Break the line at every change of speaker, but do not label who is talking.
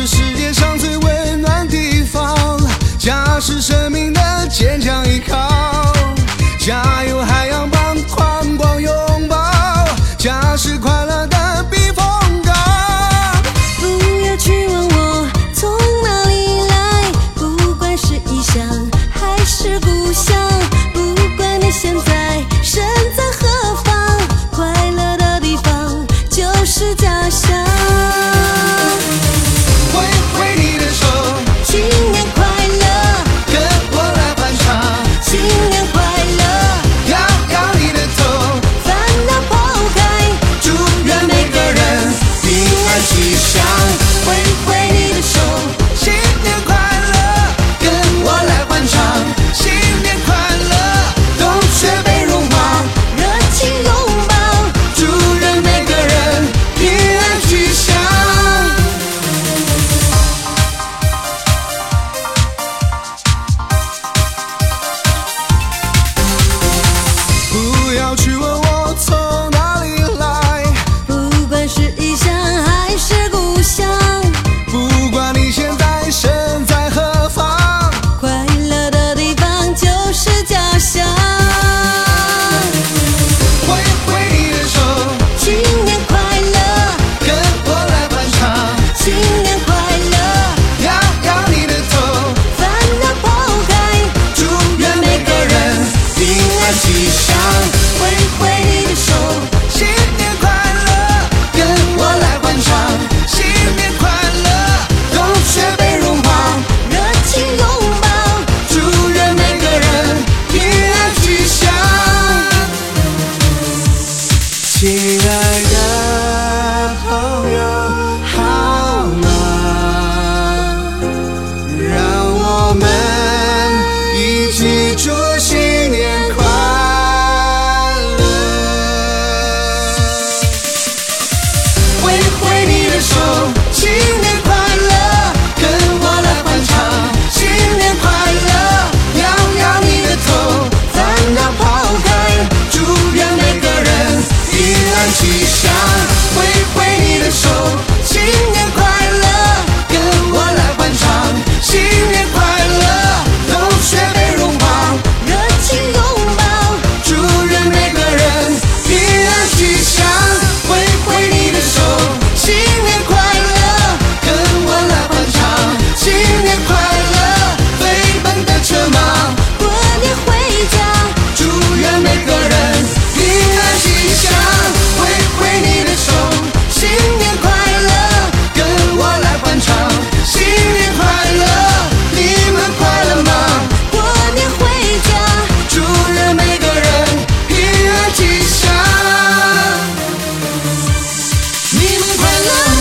只是。
想换吉祥，挥挥你的手，新年快乐。love.